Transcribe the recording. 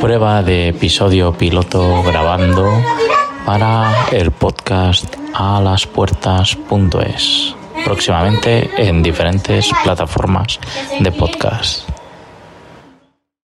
Prueba de episodio piloto grabando para el podcast a las puertas.es. Próximamente en diferentes plataformas de podcast.